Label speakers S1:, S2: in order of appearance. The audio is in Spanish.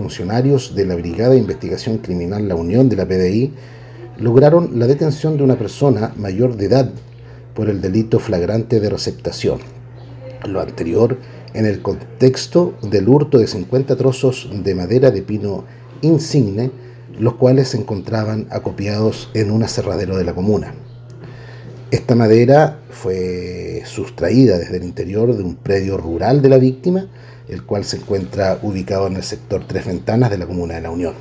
S1: funcionarios de la Brigada de Investigación Criminal La Unión de la PDI lograron la detención de una persona mayor de edad por el delito flagrante de receptación. Lo anterior en el contexto del hurto de 50 trozos de madera de pino insigne, los cuales se encontraban acopiados en un aserradero de la comuna. Esta madera fue sustraída desde el interior de un predio rural de la víctima, el cual se encuentra ubicado en el sector Tres Ventanas de la comuna de La Unión.